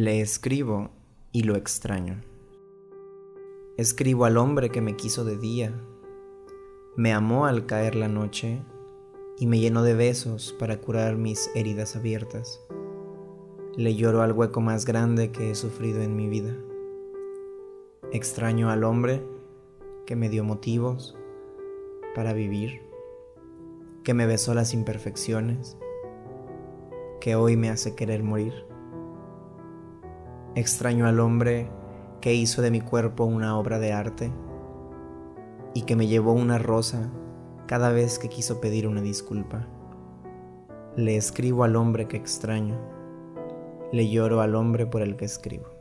Le escribo y lo extraño. Escribo al hombre que me quiso de día, me amó al caer la noche y me llenó de besos para curar mis heridas abiertas. Le lloro al hueco más grande que he sufrido en mi vida. Extraño al hombre que me dio motivos para vivir, que me besó las imperfecciones, que hoy me hace querer morir. Extraño al hombre que hizo de mi cuerpo una obra de arte y que me llevó una rosa cada vez que quiso pedir una disculpa. Le escribo al hombre que extraño, le lloro al hombre por el que escribo.